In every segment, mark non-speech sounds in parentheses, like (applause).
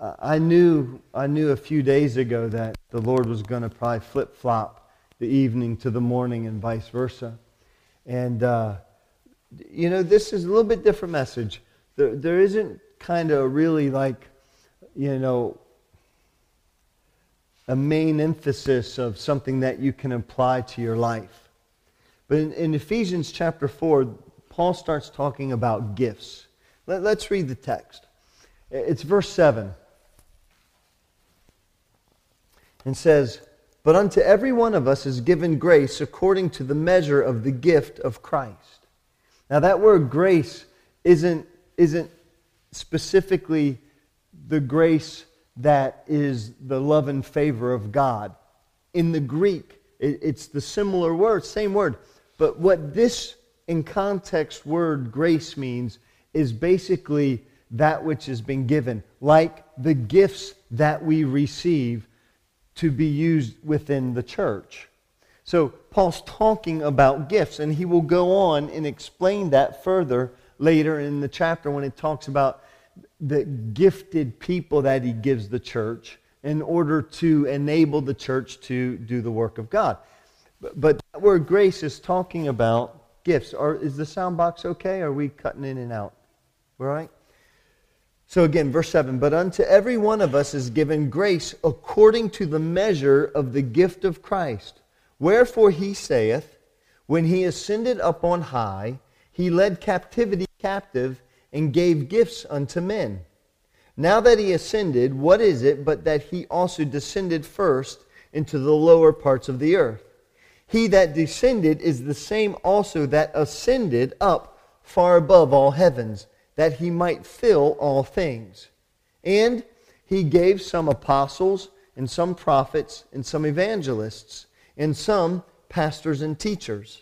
I knew, I knew a few days ago that the Lord was going to probably flip flop the evening to the morning and vice versa. And, uh, you know, this is a little bit different message. There, there isn't kind of really like, you know, a main emphasis of something that you can apply to your life. But in, in Ephesians chapter 4, Paul starts talking about gifts. Let, let's read the text. It's verse 7 and says, But unto every one of us is given grace according to the measure of the gift of Christ. Now, that word grace isn't, isn't specifically the grace that is the love and favor of God. In the Greek, it, it's the similar word, same word. But what this, in context, word grace means is basically that which has been given, like the gifts that we receive to be used within the church. So Paul's talking about gifts, and he will go on and explain that further later in the chapter when it talks about the gifted people that he gives the church in order to enable the church to do the work of God. But, but that word grace is talking about gifts. Is the sound box okay? Are we cutting in and out? All right? So again, verse 7 But unto every one of us is given grace according to the measure of the gift of Christ. Wherefore he saith, When he ascended up on high, he led captivity captive and gave gifts unto men. Now that he ascended, what is it but that he also descended first into the lower parts of the earth? He that descended is the same also that ascended up far above all heavens that he might fill all things. And he gave some apostles, and some prophets, and some evangelists, and some pastors and teachers,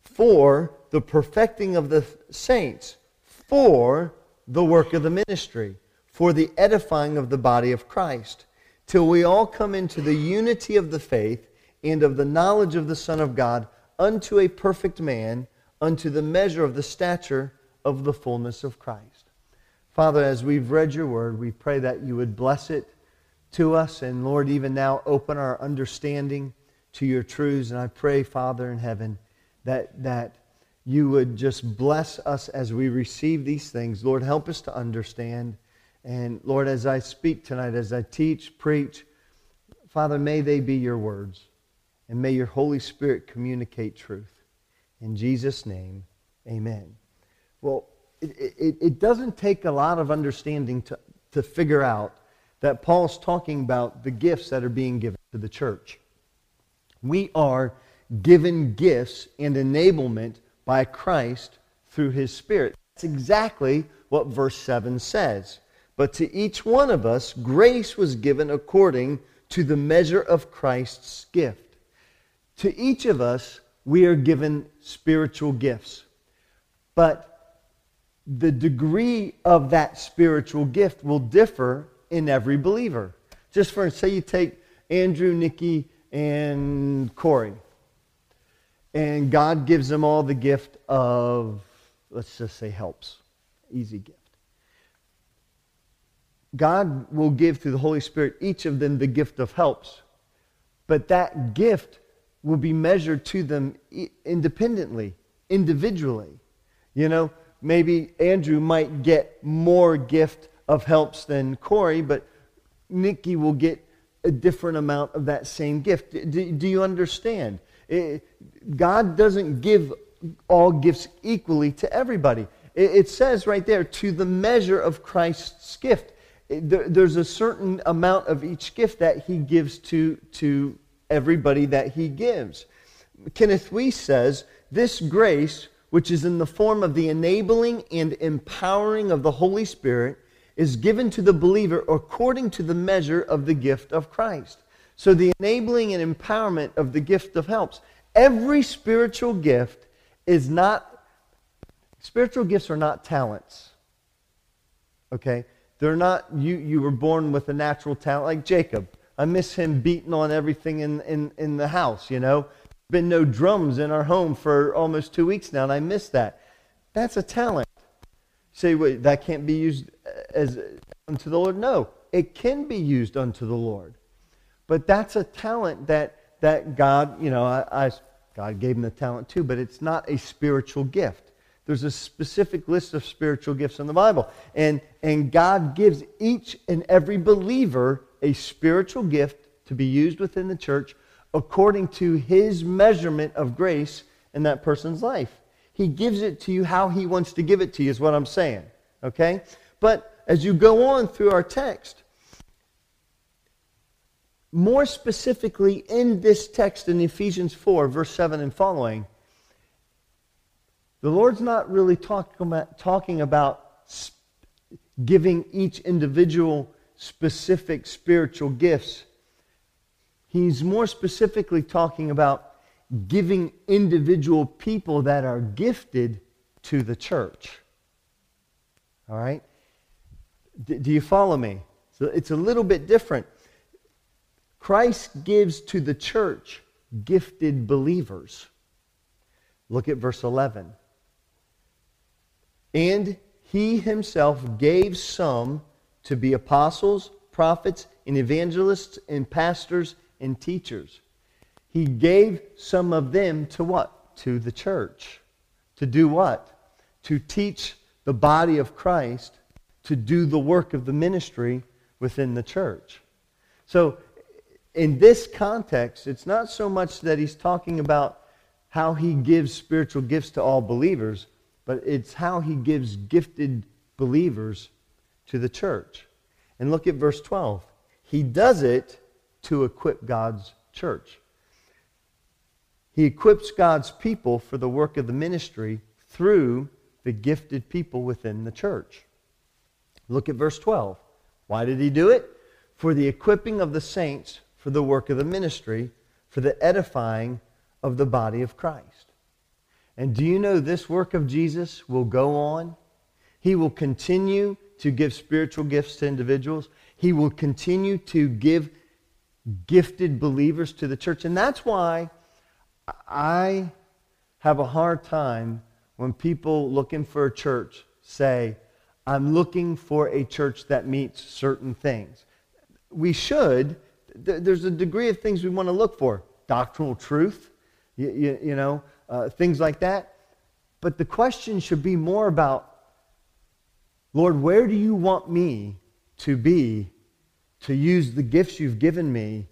for the perfecting of the saints, for the work of the ministry, for the edifying of the body of Christ, till we all come into the unity of the faith and of the knowledge of the Son of God, unto a perfect man, unto the measure of the stature of the fullness of Christ. Father, as we've read your word, we pray that you would bless it to us. And Lord, even now, open our understanding to your truths. And I pray, Father in heaven, that, that you would just bless us as we receive these things. Lord, help us to understand. And Lord, as I speak tonight, as I teach, preach, Father, may they be your words. And may your Holy Spirit communicate truth. In Jesus' name, amen. Well, it, it, it, doesn't take a lot of understanding to, to figure out that Paul's talking about the gifts that are being given to the church. We are given gifts and enablement by Christ through his Spirit. That's exactly what verse 7 says. But to each one of us, grace was given according to the measure of Christ's gift. To each of us, we are given spiritual gifts. But the degree of that spiritual gift will differ in every believer. Just for say you take Andrew, Nikki, and Corey, and God gives them all the gift of, let's just say, helps. Easy gift. God will give through the Holy Spirit each of them the gift of helps, but that gift will be measured to them independently, individually. You know, maybe Andrew might get more gift of helps than Corey, but Nikki will get a different amount of that same gift. Do, do you understand? It, God doesn't give all gifts equally to everybody. It, it, says right there, to the measure of Christ's gift. There, there's a certain amount of each gift that he gives to, to everybody that he gives. Kenneth Wuest says, this grace which is in the form of the enabling and empowering of the Holy Spirit, is given to the believer according to the measure of the gift of Christ. So, the enabling and empowerment of the gift of helps. Every spiritual gift is not, spiritual gifts are not talents. Okay? They're not, you, you were born with a natural talent, like Jacob. I miss him beating on everything in, in, in the house, you know? Been no drums in our home for almost two weeks now, and I miss that. That's a talent. say, wait, that can't be used as unto the Lord? No, it can be used unto the Lord. But that's a talent that, that God, you know, I, I, God gave him the talent too, but it's not a spiritual gift. There's a specific list of spiritual gifts in the Bible. And, and God gives each and every believer a spiritual gift to be used within the church according to his measurement of grace in that person's life. He gives it to you how he wants to give it to you, is what I'm saying. Okay? But as you go on through our text, more specifically in this text in Ephesians 4, verse 7 and following, the Lord's not really talk about, talking about giving each individual specific spiritual gifts. He's more specifically talking about giving individual people that are gifted to the church. All right? D- do you follow me? So it's a little bit different. Christ gives to the church gifted believers. Look at verse 11. And he himself gave some to be apostles, prophets, and evangelists, and pastors and teachers. He gave some of them to what? To the church. To do what? To teach the body of Christ to do the work of the ministry within the church. So, in this context, it's not so much that he's talking about how he gives spiritual gifts to all believers, but it's how he gives gifted believers to the church. And look at verse 12. He does it to equip God's church. He equips God's people for the work of the ministry through the gifted people within the church. Look at verse 12. Why did he do it? For the equipping of the saints for the work of the ministry, for the edifying of the body of Christ. And do you know this work of Jesus will go on? He will continue to give spiritual gifts to individuals. He will continue to give gifted believers to the church. And that's why I have a hard time when people looking for a church say, I'm looking for a church that meets certain things. We should. There's a degree of things we want to look for doctrinal truth, you, you, you know, uh, things like that. But the question should be more about, Lord, where do you want me to be to use the gifts you've given me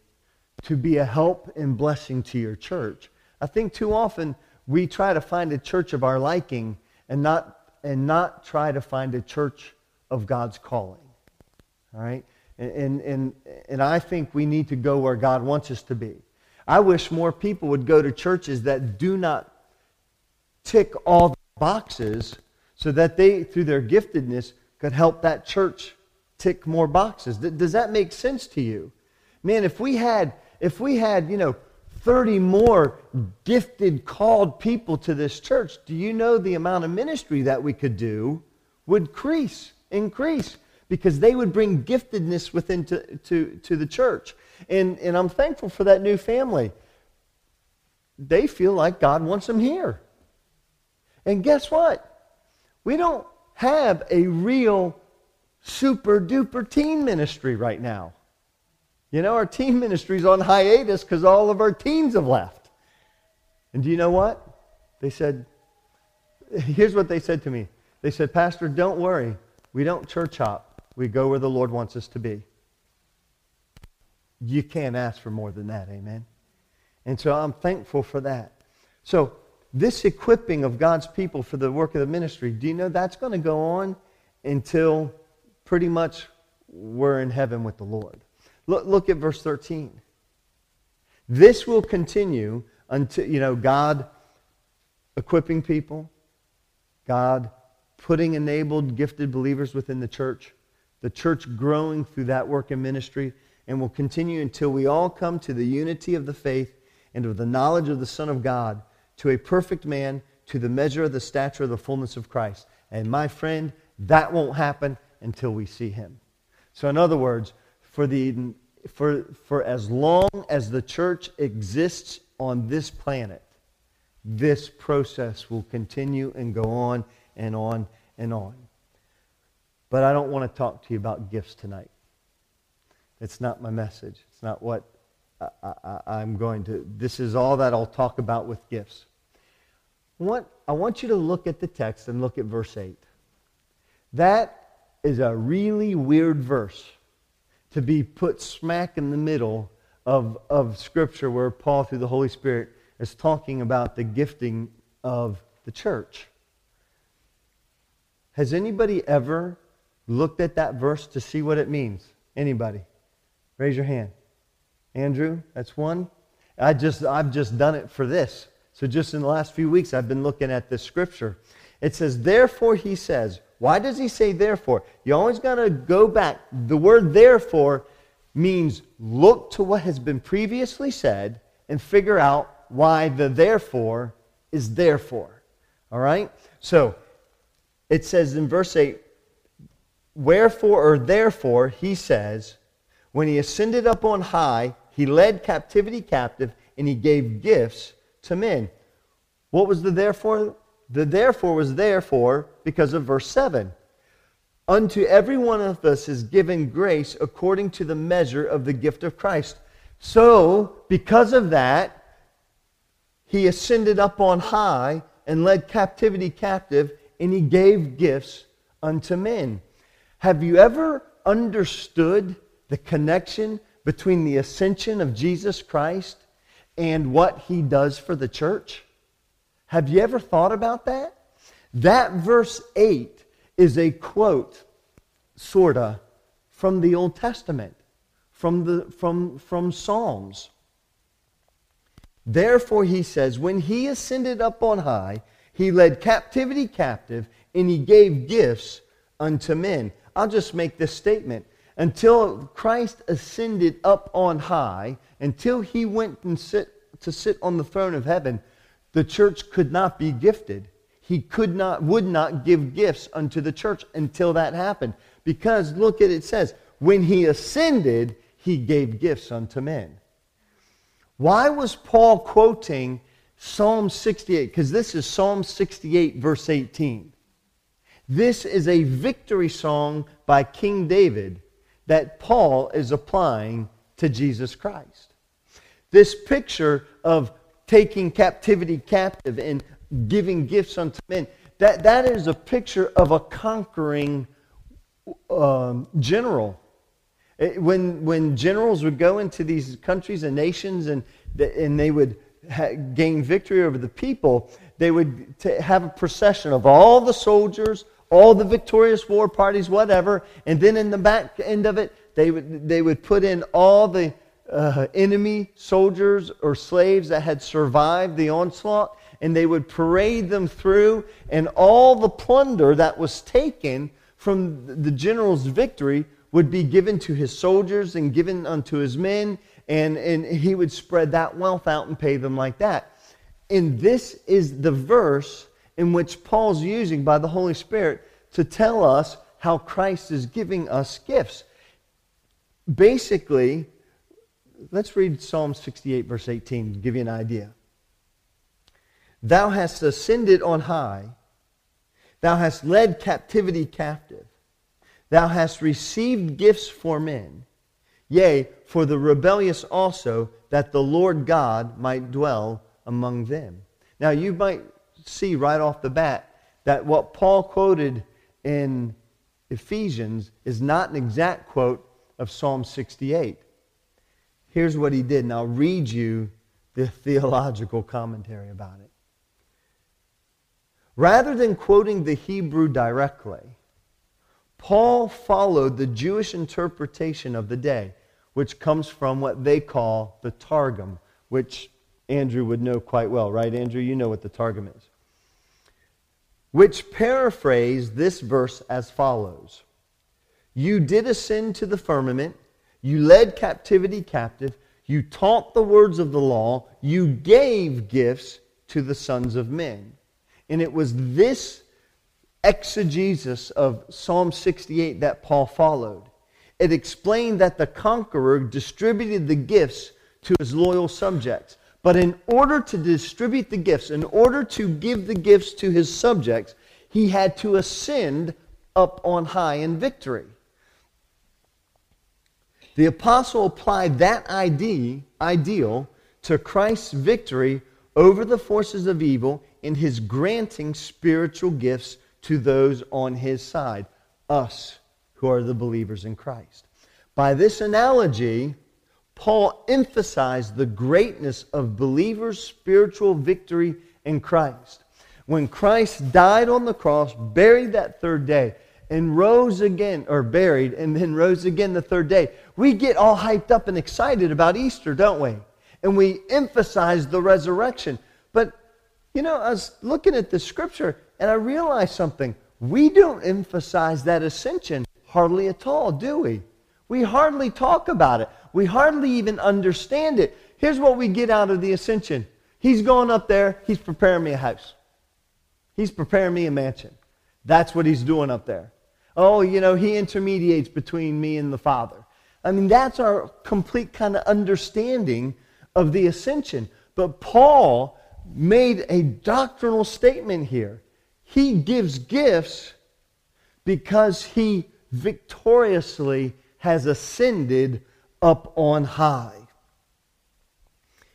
to be a help and blessing to your church? I think too often we try to find a church of our liking and not, and not try to find a church of God's calling. All right? And, and, and I think we need to go where God wants us to be. I wish more people would go to churches that do not tick all the boxes so that they, through their giftedness, could help that church tick more boxes. Does that make sense to you? Man, if we had, if we had, you know, 30 more gifted, called people to this church, do you know the amount of ministry that we could do would increase, increase, because they would bring giftedness within to, to, to the church. And, and I'm thankful for that new family. They feel like God wants them here. And guess what? We don't have a real super duper teen ministry right now. You know, our teen ministry's on hiatus because all of our teens have left. And do you know what? They said, here's what they said to me. They said, Pastor, don't worry. We don't church hop. We go where the Lord wants us to be. You can't ask for more than that, amen? And so I'm thankful for that. So, this equipping of God's people for the work of the ministry, do you know that's going to go on until pretty much we're in heaven with the Lord? Look, look at verse 13. This will continue until, you know, God equipping people, God putting enabled, gifted believers within the church, the church growing through that work and ministry, and will continue until we all come to the unity of the faith and of the knowledge of the Son of God, to a perfect man, to the measure of the stature of the fullness of Christ. And my friend, that won't happen until we see him. So, in other words, for, the, for, for as long as the church exists on this planet, this process will continue and go on and on and on. But I don't want to talk to you about gifts tonight. It's not my message. It's not what I, am going to. This is all that I'll talk about with gifts. What, I want you to look at the text and look at verse 8. That is a really weird verse to be put smack in the middle of, of Scripture where Paul, through the Holy Spirit, is talking about the gifting of the church. Has anybody ever looked at that verse to see what it means? Anybody? Raise your hand. Andrew, that's one. I just, I've just done it for this. So just in the last few weeks, I've been looking at this scripture. It says, therefore, he says. Why does he say therefore? You always got to go back. The word therefore means look to what has been previously said and figure out why the therefore is therefore. All right? So it says in verse 8, wherefore or therefore, he says, when he ascended up on high, he led captivity captive and he gave gifts to men. What was the therefore? The therefore was therefore because of verse 7. Unto every one of us is given grace according to the measure of the gift of Christ. So, because of that, he ascended up on high and led captivity captive, and he gave gifts unto men. Have you ever understood the connection between the ascension of Jesus Christ and what he does for the church? Have you ever thought about that? That verse 8 is a quote, sort of, from the Old Testament, from, the, from, from Psalms. Therefore, he says, when he ascended up on high, he led captivity captive, and he gave gifts unto men. I'll just make this statement until Christ ascended up on high, until he went and sit, to sit on the throne of heaven, the church could not be gifted. He could not, would not give gifts unto the church until that happened. Because look at it, says, when he ascended, he gave gifts unto men. Why was Paul quoting Psalm 68? Because this is Psalm 68, verse 18. This is a victory song by King David that Paul is applying to Jesus Christ. This picture of taking captivity captive and giving gifts unto men, that, that is a picture of a conquering um, general. It, when, when generals would go into these countries and nations and, and they would ha- gain victory over the people, they would t- have a procession of all the soldiers, all the victorious war parties, whatever, and then in the back end of it, they would, they would put in all the uh, enemy soldiers or slaves that had survived the onslaught, and they would parade them through, and all the plunder that was taken from the general's victory would be given to his soldiers and given unto his men, and, and he would spread that wealth out and pay them like that. And this is the verse in which Paul's using by the Holy Spirit to tell us how Christ is giving us gifts. Basically, let's read Psalm 68, verse 18, to give you an idea. Thou hast ascended on high, thou hast led captivity captive, thou hast received gifts for men, yea, for the rebellious also, that the Lord God might dwell among them. Now, you might see right off the bat that what Paul quoted in Ephesians is not an exact quote of Psalm 68. Here's what he did, and I'll read you the theological commentary about it. Rather than quoting the Hebrew directly, Paul followed the Jewish interpretation of the day, which comes from what they call the Targum, which Andrew would know quite well, right, Andrew? You know what the Targum is which paraphrase this verse as follows You did ascend to the firmament, you led captivity captive, you taught the words of the law, you gave gifts to the sons of men. And it was this exegesis of Psalm 68 that Paul followed. It explained that the conqueror distributed the gifts to his loyal subjects. But in order to distribute the gifts, in order to give the gifts to his subjects, he had to ascend up on high in victory. The apostle applied that idea, ideal to Christ's victory over the forces of evil in his granting spiritual gifts to those on his side, us who are the believers in Christ. By this analogy, Paul emphasized the greatness of believers' spiritual victory in Christ. When Christ died on the cross, buried that third day, and rose again, or buried, and then rose again the third day, we get all hyped up and excited about Easter, don't we? And we emphasize the resurrection. But, you know, I was looking at the scripture and I realized something. We don't emphasize that ascension hardly at all, do we? We hardly talk about it. We hardly even understand it. Here's what we get out of the ascension He's going up there, He's preparing me a house, He's preparing me a mansion. That's what He's doing up there. Oh, you know, He intermediates between me and the Father. I mean, that's our complete kind of understanding of the ascension. But Paul made a doctrinal statement here. He gives gifts because he victoriously has ascended up on high.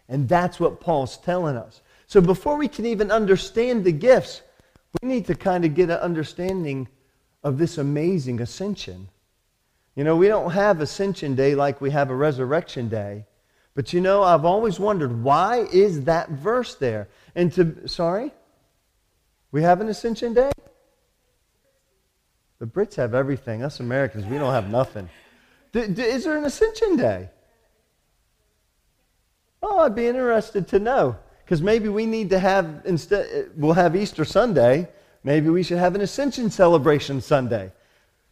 And that's what Paul's telling us. So before we can even understand the gifts, we need to kind of get an understanding of this amazing ascension. You know, we don't have Ascension Day like we have a Resurrection Day. But you know, I've always wondered why is that verse there? And to, sorry? We have an Ascension Day? The Brits have everything. Us Americans, we don't have nothing. D- d- is there an Ascension Day? Oh, I'd be interested to know. Because maybe we need to have, instead, we'll have Easter Sunday. Maybe we should have an Ascension celebration Sunday.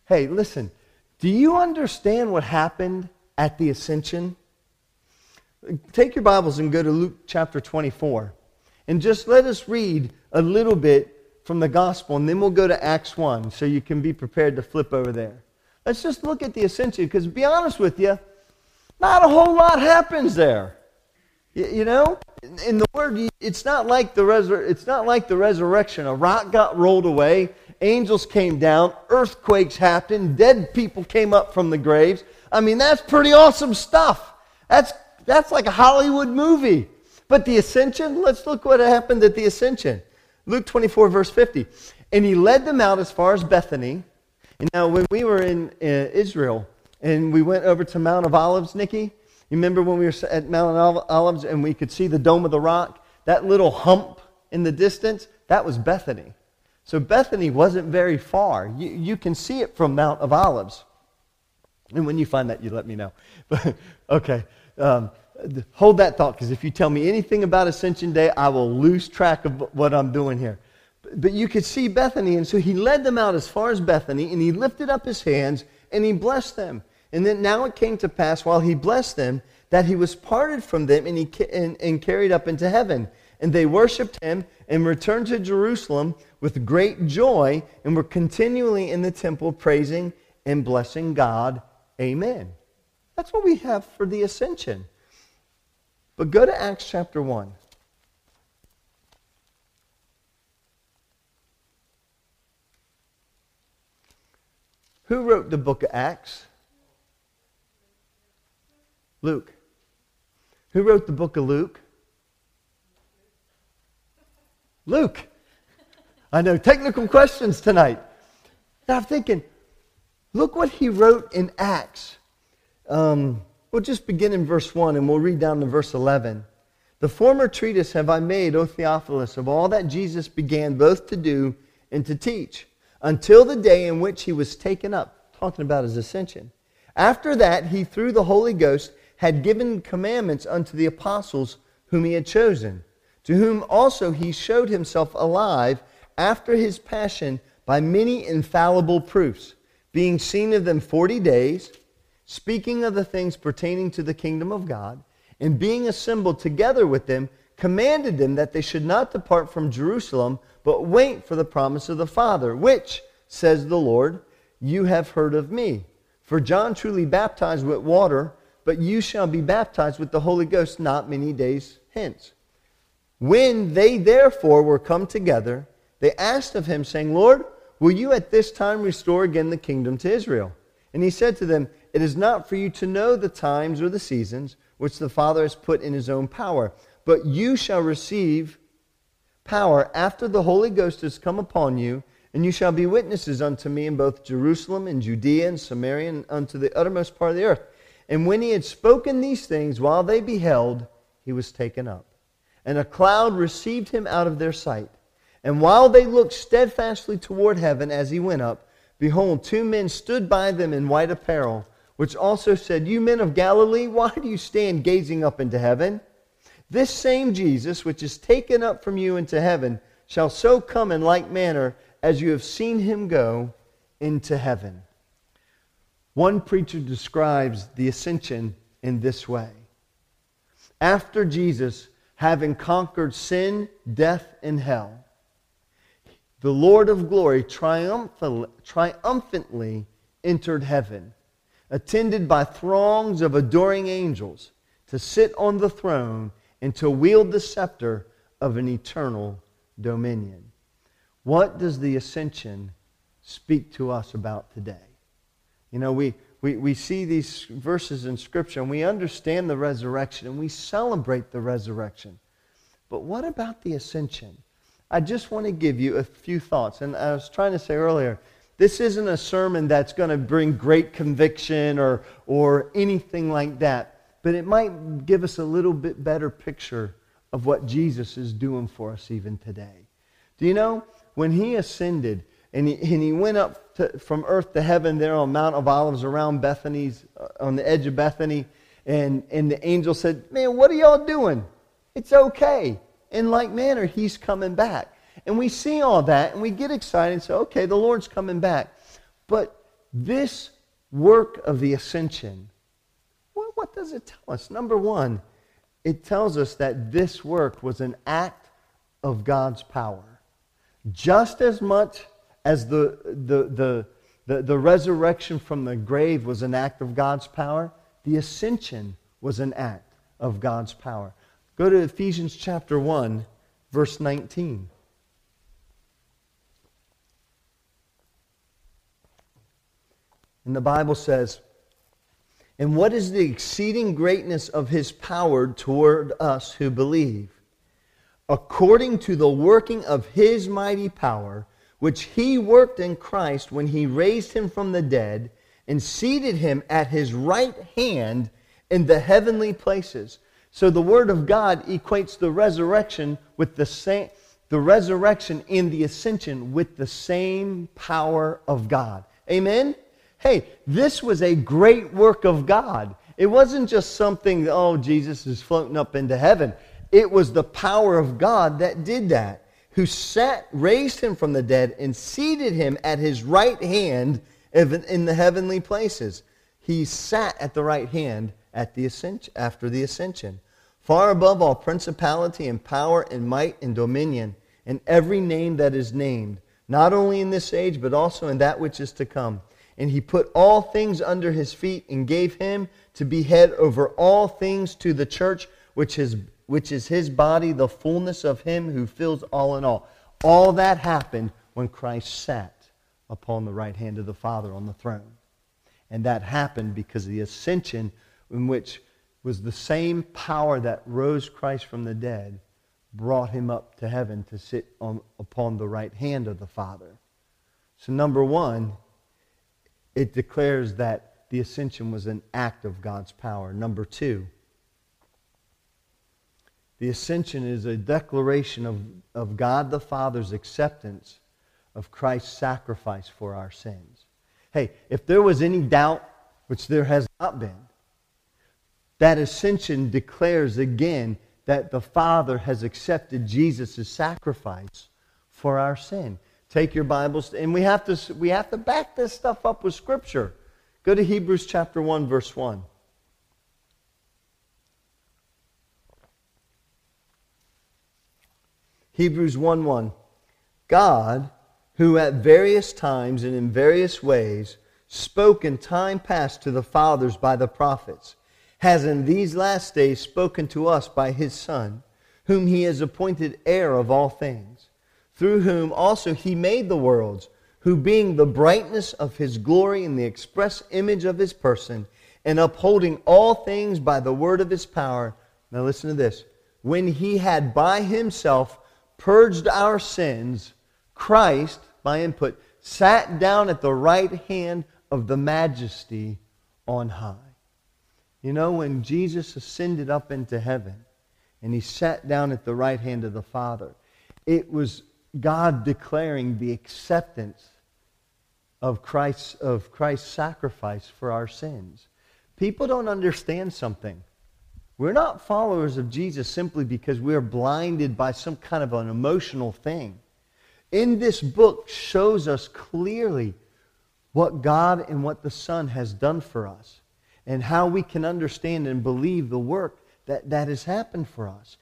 Hey, listen, do you understand what happened at the Ascension? Take your Bibles and go to Luke chapter 24. And just let us read a little bit from the gospel, and then we'll go to Acts 1 so you can be prepared to flip over there. Let's just look at the ascension, because to be honest with you, not a whole lot happens there. You, know, in the word, it's not like the resur- it's not like the resurrection. A rock got rolled away, angels came down, earthquakes happened, dead people came up from the graves. I mean, that's pretty awesome stuff. That's that's like a Hollywood movie. But the ascension, let's look what happened at the ascension. Luke 24, verse 50. And he led them out as far as Bethany. And now, when we were in uh, Israel and we went over to Mount of Olives, Nikki, you remember when we were at Mount of Olives and we could see the Dome of the Rock? That little hump in the distance, that was Bethany. So Bethany wasn't very far. You, you can see it from Mount of Olives. And when you find that, you let me know. (laughs) But, okay. Um, hold that thought because if you tell me anything about Ascension Day, I will lose track of what I'm doing here. But you could see Bethany, and so he led them out as far as Bethany, and he lifted up his hands and he blessed them. And then now it came to pass while he blessed them that he was parted from them and, he, and, and carried up into heaven. And they worshiped him and returned to Jerusalem with great joy and were continually in the temple praising and blessing God. Amen. That's what we have for the ascension. But go to Acts chapter 1. Who wrote the book of Acts? Luke. Who wrote the book of Luke? Luke. I know, technical questions tonight. Now I'm thinking, look what he wrote in Acts. Um, we'll just begin in verse 1 and we'll read down to verse 11. The former treatise have I made, O Theophilus, of all that Jesus began both to do and to teach, until the day in which he was taken up, talking about his ascension. After that, he, through the Holy Ghost, had given commandments unto the apostles whom he had chosen, to whom also he showed himself alive after his passion by many infallible proofs, being seen of them forty days speaking of the things pertaining to the kingdom of God, and being assembled together with them, commanded them that they should not depart from Jerusalem, but wait for the promise of the Father, which, says the Lord, you have heard of me. For John truly baptized with water, but you shall be baptized with the Holy Ghost not many days hence. When they therefore were come together, they asked of him, saying, Lord, will you at this time restore again the kingdom to Israel? And he said to them, It is not for you to know the times or the seasons which the Father has put in his own power, but you shall receive power after the Holy Ghost has come upon you, and you shall be witnesses unto me in both Jerusalem and Judea and Samaria and unto the uttermost part of the earth. And when he had spoken these things, while they beheld, he was taken up. And a cloud received him out of their sight. And while they looked steadfastly toward heaven as he went up, behold, two men stood by them in white apparel, which also said, You men of Galilee, why do you stand gazing up into heaven? This same Jesus, which is taken up from you into heaven, shall so come in like manner as you have seen him go into heaven. One preacher describes the ascension in this way. After Jesus, having conquered sin, death, and hell, the Lord of glory triumphantly entered heaven, attended by throngs of adoring angels, to sit on the throne and to wield the scepter of an eternal dominion. What does the ascension speak to us about today? You know, we, we, we see these verses in Scripture and we understand the resurrection and we celebrate the resurrection. But what about the ascension? I just want to give you a few thoughts. And I was trying to say earlier, this isn't a sermon that's going to bring great conviction or, or anything like that but it might give us a little bit better picture of what Jesus is doing for us even today. Do you know, when he ascended and he, and he went up to, from earth to heaven there on Mount of Olives around Bethany's, uh, on the edge of Bethany, and, and the angel said, Man, what are y'all doing? It's okay. In like manner, he's coming back. And we see all that and we get excited and say, Okay, the Lord's coming back. But this work of the ascension what does it tell us? Number one, it tells us that this work was an act of God's power. Just as much as the, the, the, the, the resurrection from the grave was an act of God's power, the ascension was an act of God's power. Go to Ephesians chapter 1, verse 19. And the Bible says, and what is the exceeding greatness of his power toward us who believe? According to the working of his mighty power, which he worked in Christ when he raised him from the dead and seated him at his right hand in the heavenly places. So the word of God equates the resurrection with the same the resurrection and the ascension with the same power of God. Amen. Hey, this was a great work of God. It wasn't just something, oh, Jesus is floating up into heaven. It was the power of God that did that, who sat, raised him from the dead, and seated him at his right hand in the heavenly places. He sat at the right hand at the ascension, after the ascension, far above all principality and power and might and dominion, and every name that is named, not only in this age, but also in that which is to come and he put all things under his feet and gave him to be head over all things to the church, which is, which is his body, the fullness of him who fills all in all. All that happened when Christ sat upon the right hand of the Father on the throne. And that happened because of the ascension, in which was the same power that rose Christ from the dead, brought him up to heaven to sit on, upon the right hand of the Father. So, number one, it declares that the ascension was an act of God's power. Number two, the ascension is a declaration of, of God the Father's acceptance of Christ's sacrifice for our sins. Hey, if there was any doubt, which there has not been, that ascension declares again that the Father has accepted Jesus' sacrifice for our sin. Take your Bibles, and we have to, we have to back this stuff up with Scripture. Go to Hebrews chapter 1, verse 1. Hebrews 1 1. God, who at various times and in various ways spoke in time past to the fathers by the prophets, has in these last days spoken to us by his Son, whom he has appointed heir of all things through whom also he made the worlds, who being the brightness of his glory and the express image of his person, and upholding all things by the word of his power. Now listen to this. When he had by himself purged our sins, Christ, by input, sat down at the right hand of the majesty on high. You know, when Jesus ascended up into heaven and he sat down at the right hand of the Father, it was God declaring the acceptance of Christ's, of Christ's sacrifice for our sins. People don't understand something. We're not followers of Jesus simply because we're blinded by some kind of an emotional thing. In this book shows us clearly what God and what the Son has done for us and how we can understand and believe the work that, that has happened for us.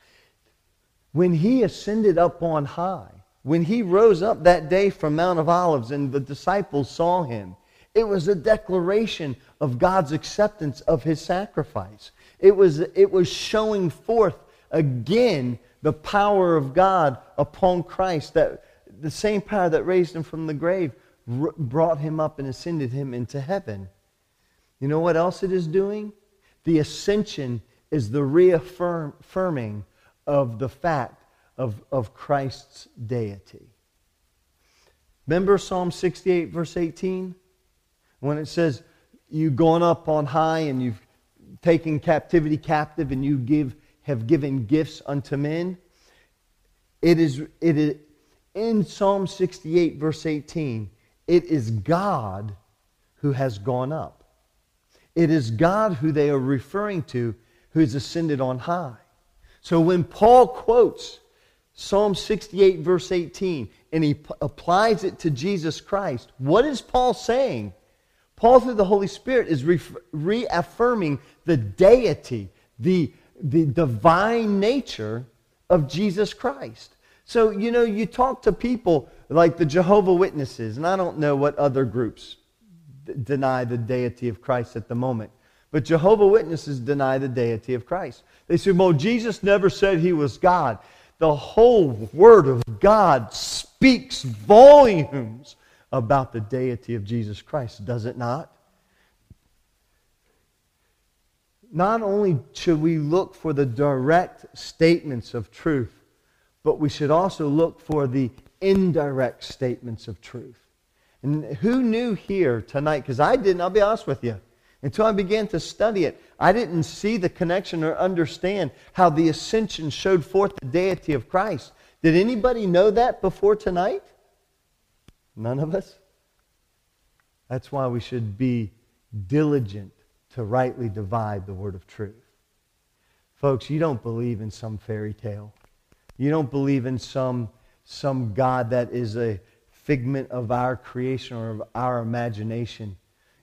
When he ascended up on high, when he rose up that day from Mount of Olives and the disciples saw him, it was a declaration of God's acceptance of his sacrifice. It was, it was showing forth again the power of God upon Christ, that the same power that raised him from the grave r- brought him up and ascended him into heaven. You know what else it is doing? The ascension is the reaffirming of the fact of, of Christ's deity. Remember Psalm 68, verse 18? When it says, You've gone up on high and you've taken captivity captive and you give, have given gifts unto men. It is, it is in Psalm 68, verse 18, it is God who has gone up. It is God who they are referring to who has ascended on high. So when Paul quotes Psalm 68, verse 18, and he p- applies it to Jesus Christ, what is Paul saying? Paul, through the Holy Spirit, is re- reaffirming the deity, the, the divine nature of Jesus Christ. So, you know, you talk to people like the Jehovah Witnesses, and I don't know what other groups d- deny the deity of Christ at the moment. But Jehovah Witnesses deny the deity of Christ. They say, well, Jesus never said he was God the whole Word of God speaks volumes about the deity of Jesus Christ, does it not? Not only should we look for the direct statements of truth, but we should also look for the indirect statements of truth. And who knew here tonight? Because I didn't, I'll be honest with you. Until I began to study it, I didn't see the connection or understand how the ascension showed forth the deity of Christ. Did anybody know that before tonight? None of us? That's why we should be diligent to rightly divide the word of truth. Folks, you don't believe in some fairy tale. You don't believe in some, some God that is a figment of our creation or of our imagination.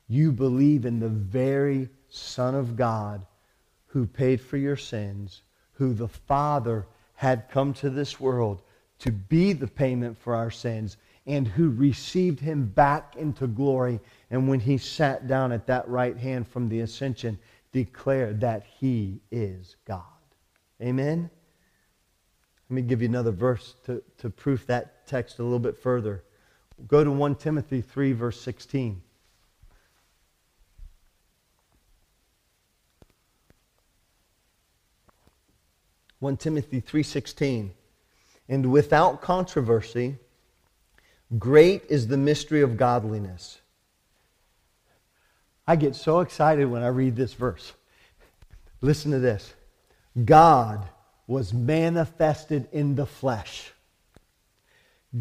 You believe in the very Son of God who paid for your sins, who the Father had come to this world to be the payment for our sins, and who received him back into glory. And when he sat down at that right hand from the ascension, declared that he is God. Amen? Let me give you another verse to, to proof that text a little bit further. Go to 1 Timothy 3, verse 16. 1 Timothy 3:16 and without controversy great is the mystery of godliness. I get so excited when I read this verse. Listen to this. God was manifested in the flesh.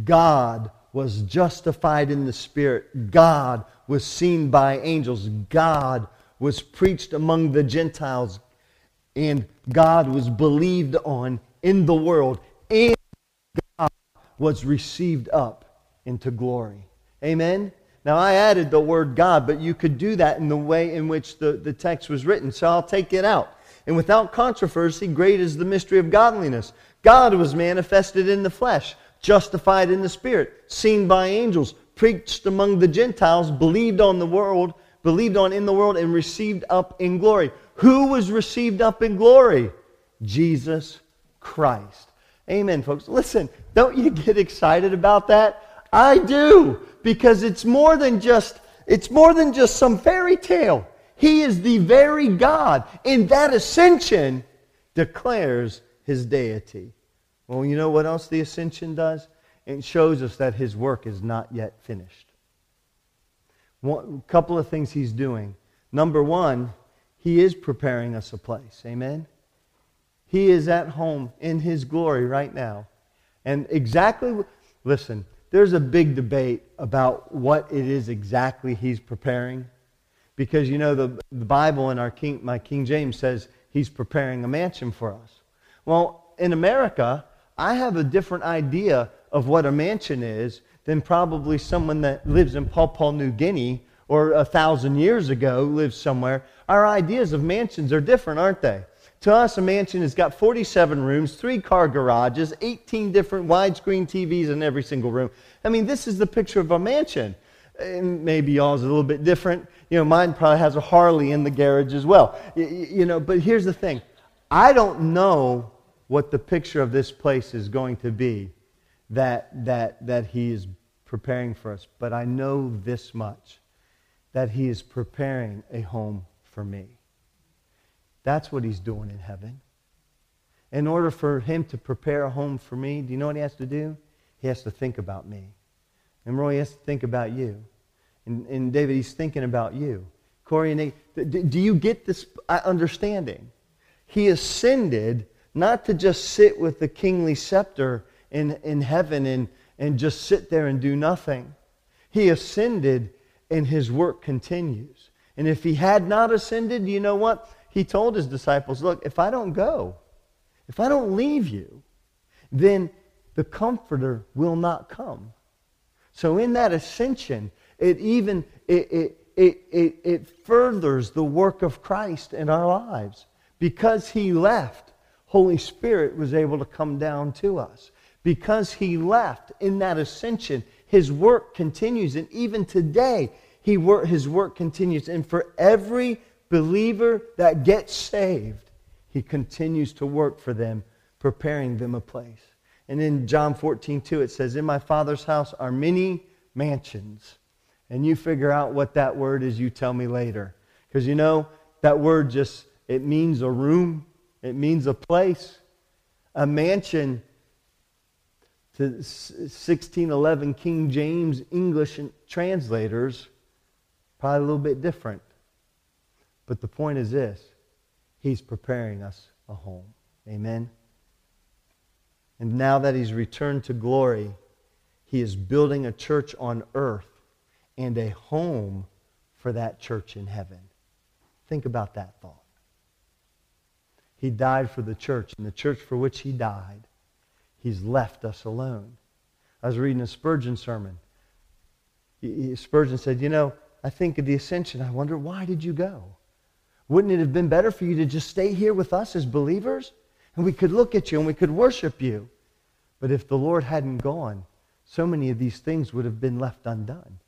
God was justified in the spirit. God was seen by angels. God was preached among the Gentiles. And God was believed on in the world, and God was received up into glory. Amen? Now, I added the word God, but you could do that in the way in which the, the text was written, so I'll take it out. And without controversy, great is the mystery of godliness. God was manifested in the flesh, justified in the spirit, seen by angels, preached among the Gentiles, believed on the world, believed on in the world, and received up in glory. Who was received up in glory? Jesus Christ. Amen, folks. Listen, don't you get excited about that? I do. because it's more than just it's more than just some fairy tale. He is the very God. And that ascension declares his deity. Well, you know what else the ascension does? It shows us that his work is not yet finished. One couple of things he's doing. Number one, he is preparing us a place. Amen? He is at home in his glory right now. And exactly, listen, there's a big debate about what it is exactly he's preparing. Because, you know, the, the Bible in our King, my King James says he's preparing a mansion for us. Well, in America, I have a different idea of what a mansion is than probably someone that lives in Papua New Guinea or a thousand years ago lives somewhere. Our ideas of mansions are different, aren't they? To us, a mansion has got 47 rooms, three car garages, 18 different widescreen TVs in every single room. I mean, this is the picture of a mansion. And maybe y'all's a little bit different. You know, mine probably has a Harley in the garage as well. You, you know, but here's the thing I don't know what the picture of this place is going to be that, that, that he is preparing for us, but I know this much that he is preparing a home for me. That's what he's doing in heaven. In order for him to prepare a home for me, do you know what he has to do? He has to think about me. And Roy has to think about you. And, and David, he's thinking about you. Corey and Nate, do you get this uh, understanding? He ascended not to just sit with the kingly scepter in, in heaven and, and just sit there and do nothing. He ascended and his work continues. And if he had not ascended, you know what? He told his disciples, Look, if I don't go, if I don't leave you, then the Comforter will not come. So in that ascension, it even it, it, it, it, it furthers the work of Christ in our lives. Because he left, Holy Spirit was able to come down to us. Because he left in that ascension, his work continues. And even today, he work, his work continues. And for every believer that gets saved, he continues to work for them, preparing them a place. And in John 14, 2, it says, In my Father's house are many mansions. And you figure out what that word is, you tell me later. Because you know, that word just, it means a room, it means a place. A mansion to 1611 King James English translators, probably a little bit different. But the point is this He's preparing us a home. Amen. And now that He's returned to glory, He is building a church on earth and a home for that church in heaven. Think about that thought. He died for the church, and the church for which He died, He's left us alone. I was reading a Spurgeon sermon. Spurgeon said, You know, I think of the ascension. I wonder, why did you go? Wouldn't it have been better for you to just stay here with us as believers? And we could look at you and we could worship you. But if the Lord hadn't gone, so many of these things would have been left undone.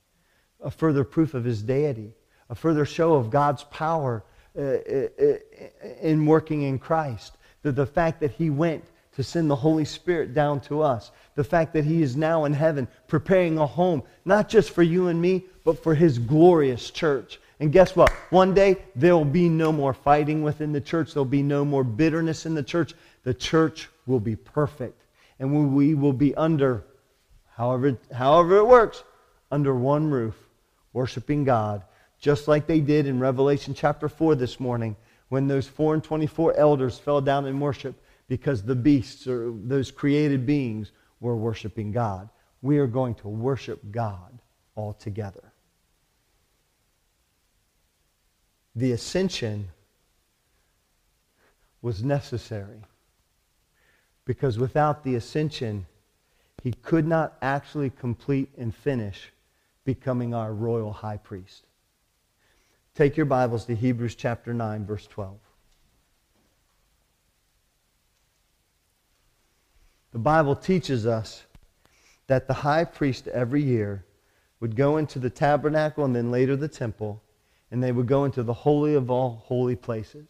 A further proof of his deity, a further show of God's power uh, uh, uh, in working in Christ. The, the fact that he went to send the Holy Spirit down to us. The fact that he is now in heaven preparing a home, not just for you and me, but for his glorious church. And guess what? One day, there will be no more fighting within the church. There'll be no more bitterness in the church. The church will be perfect. And we will be under, however, however it works, under one roof, worshiping God, just like they did in Revelation chapter 4 this morning when those 4 and 24 elders fell down in worship because the beasts or those created beings were worshiping God. We are going to worship God all together. The ascension was necessary. Because without the ascension, he could not actually complete and finish becoming our royal high priest. Take your Bibles to Hebrews chapter 9, verse 12. The Bible teaches us that the high priest every year would go into the tabernacle and then later the temple and they would go into the holy of all holy places.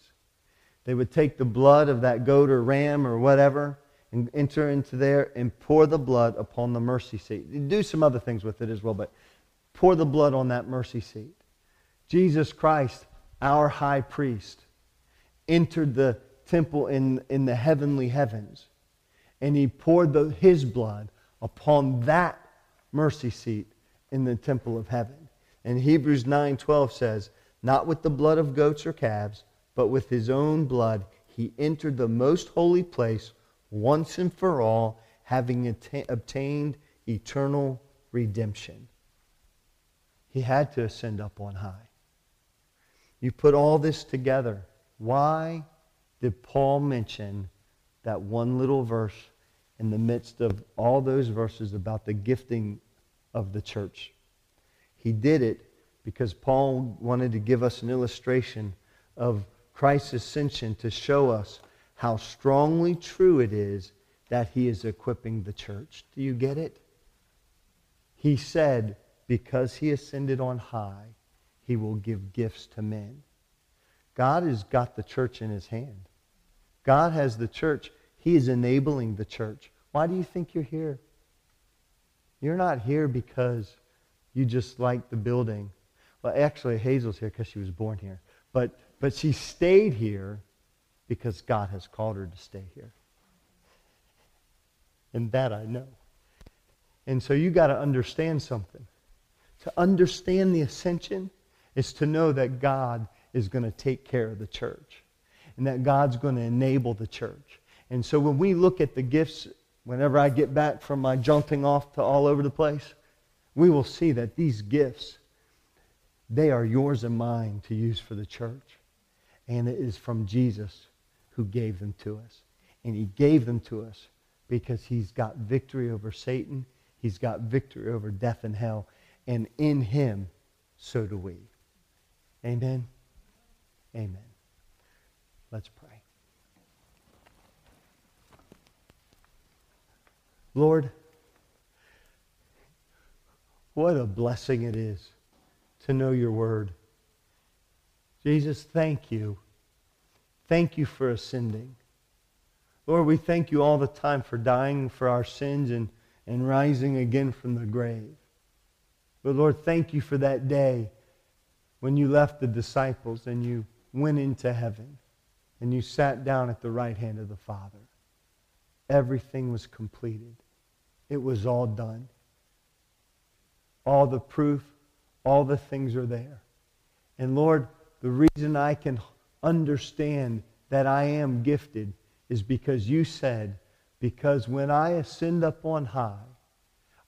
They would take the blood of that goat or ram or whatever and enter into there and pour the blood upon the mercy seat. You do some other things with it as well, but pour the blood on that mercy seat. Jesus Christ, our high priest, entered the temple in, in the heavenly heavens, and he poured the, his blood upon that mercy seat in the temple of heaven. And Hebrews 9:12 says, "Not with the blood of goats or calves, but with his own blood he entered the most holy place once and for all, having atta- obtained eternal redemption." He had to ascend up on high. You put all this together. Why did Paul mention that one little verse in the midst of all those verses about the gifting of the church? He did it because Paul wanted to give us an illustration of Christ's ascension to show us how strongly true it is that he is equipping the church. Do you get it? He said, because he ascended on high, he will give gifts to men. God has got the church in his hand. God has the church. He is enabling the church. Why do you think you're here? You're not here because you just like the building. Well, actually, Hazel's here because she was born here. But, but she stayed here because God has called her to stay here. And that I know. And so you got to understand something. To understand the ascension is to know that God is going to take care of the church and that God's going to enable the church. And so when we look at the gifts, whenever I get back from my jaunting off to all over the place, we will see that these gifts, they are yours and mine to use for the church. And it is from Jesus who gave them to us. And he gave them to us because he's got victory over Satan. He's got victory over death and hell. And in him, so do we. Amen. Amen. Let's pray. Lord, what a blessing it is to know your word. Jesus, thank you. Thank you for ascending. Lord, we thank you all the time for dying for our sins and, and rising again from the grave. But Lord, thank you for that day when you left the disciples and you went into heaven and you sat down at the right hand of the Father. Everything was completed. It was all done. All the proof, all the things are there. And Lord, the reason I can understand that I am gifted is because you said, because when I ascend up on high,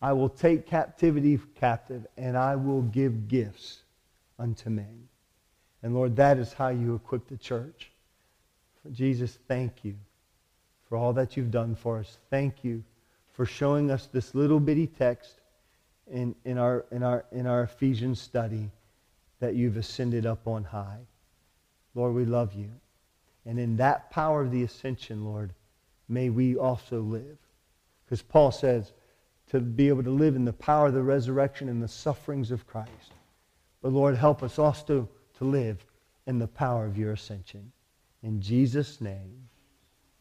I will take captivity captive and I will give gifts unto men. And Lord, that is how you equip the church. Jesus, thank you for all that you've done for us. Thank you for showing us this little bitty text in, in, our, in, our, in our Ephesians study that you've ascended up on high. Lord, we love you. And in that power of the ascension, Lord, may we also live. Because Paul says to be able to live in the power of the resurrection and the sufferings of Christ. But Lord, help us also to live in the power of your ascension. In Jesus' name,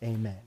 amen.